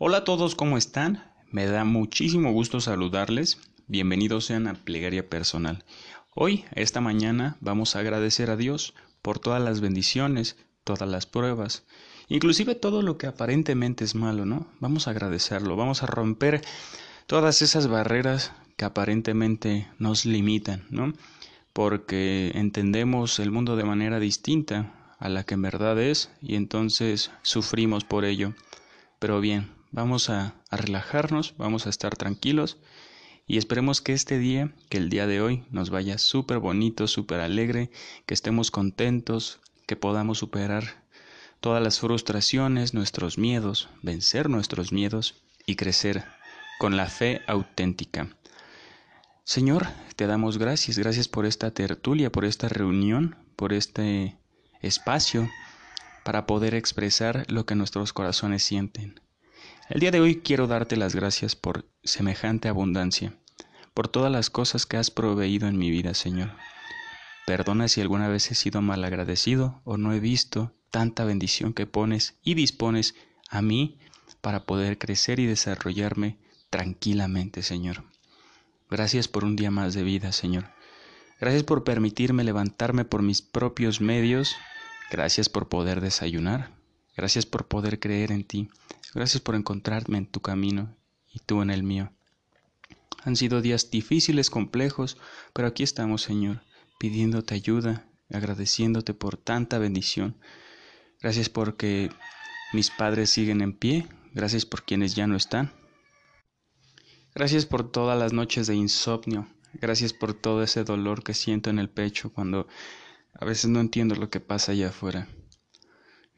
Hola a todos, ¿cómo están? Me da muchísimo gusto saludarles. Bienvenidos sean a Plegaria Personal. Hoy, esta mañana, vamos a agradecer a Dios por todas las bendiciones, todas las pruebas, inclusive todo lo que aparentemente es malo, ¿no? Vamos a agradecerlo, vamos a romper todas esas barreras que aparentemente nos limitan, ¿no? Porque entendemos el mundo de manera distinta a la que en verdad es y entonces sufrimos por ello. Pero bien, vamos a, relajarnos, vamos a estar tranquilos y esperemos que este día, que el día de hoy, nos vaya súper bonito, súper alegre, que estemos contentos, que podamos superar todas las frustraciones, nuestros miedos, vencer nuestros miedos y crecer con la fe auténtica. Señor, te damos gracias, gracias por esta tertulia, por esta reunión, por este espacio para poder expresar lo que nuestros corazones sienten. El día de hoy quiero darte las gracias por semejante abundancia, por todas las cosas que has proveído en mi vida, Señor. Perdona si alguna vez he sido mal agradecido o no he visto tanta bendición que pones y dispones a mí para poder crecer y desarrollarme tranquilamente, Señor. Gracias por un día más de vida, Señor. Gracias por permitirme levantarme por mis propios medios. Gracias por poder desayunar. Gracias por poder creer en ti. Gracias por encontrarme en tu camino y tú en el mío. Han sido días difíciles, complejos, pero aquí estamos, Señor, pidiéndote ayuda, agradeciéndote por tanta bendición. Gracias porque mis padres siguen en pie, gracias por quienes ya no están. Gracias por todas las noches de insomnio, gracias por todo ese dolor que siento en el pecho cuando a veces no entiendo lo que pasa allá afuera.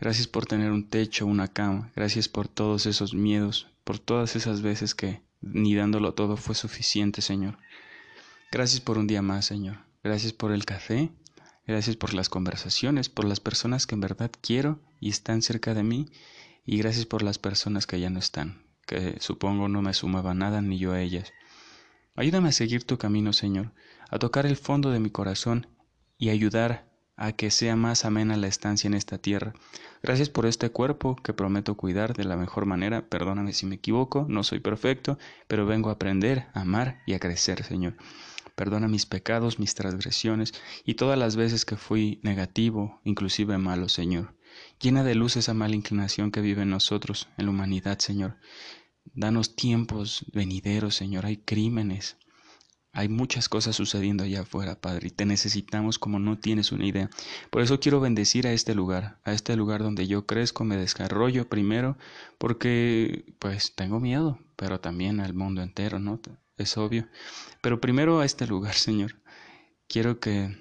Gracias por tener un techo, una cama. Gracias por todos esos miedos, por todas esas veces que ni dándolo todo fue suficiente, Señor. Gracias por un día más, Señor. Gracias por el café. Gracias por las conversaciones, por las personas que en verdad quiero y están cerca de mí. Y gracias por las personas que ya no están, que supongo no me sumaba nada ni yo a ellas. Ayúdame a seguir tu camino, Señor, a tocar el fondo de mi corazón y ayudar a que sea más amena la estancia en esta tierra. Gracias por este cuerpo que prometo cuidar de la mejor manera. Perdóname si me equivoco, no soy perfecto, pero vengo a aprender, a amar y a crecer, Señor. Perdona mis pecados, mis transgresiones y todas las veces que fui negativo, inclusive malo, Señor. Llena de luz esa mala inclinación que vive en nosotros, en la humanidad, Señor. Danos tiempos venideros, Señor. Hay crímenes, hay muchas cosas sucediendo allá afuera, Padre, y te necesitamos como no tienes una idea. Por eso quiero bendecir a este lugar, a este lugar donde yo crezco, me desarrollo primero, porque pues tengo miedo, pero también al mundo entero, ¿no? Es obvio. Pero primero a este lugar, Señor. Quiero que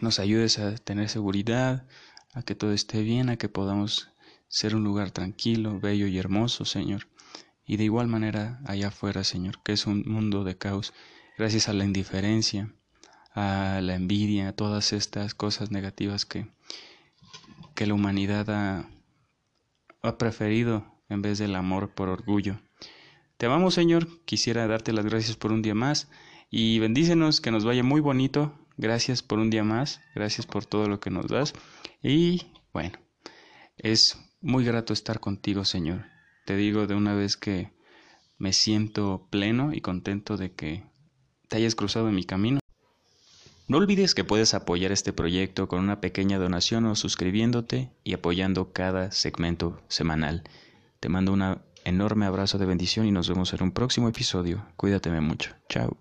nos ayudes a tener seguridad, a que todo esté bien, a que podamos ser un lugar tranquilo, bello y hermoso, Señor. Y de igual manera allá afuera, Señor, que es un mundo de caos gracias a la indiferencia, a la envidia, a todas estas cosas negativas que, que la humanidad ha, ha preferido en vez del amor por orgullo. Te amamos, Señor. Quisiera darte las gracias por un día más y bendícenos, que nos vaya muy bonito. Gracias por un día más. Gracias por todo lo que nos das. Y bueno, es muy grato estar contigo, Señor. Te digo de una vez que me siento pleno y contento de que te hayas cruzado en mi camino. No olvides que puedes apoyar este proyecto con una pequeña donación o suscribiéndote y apoyando cada segmento semanal. Te mando un enorme abrazo de bendición y nos vemos en un próximo episodio. Cuídateme mucho. Chao.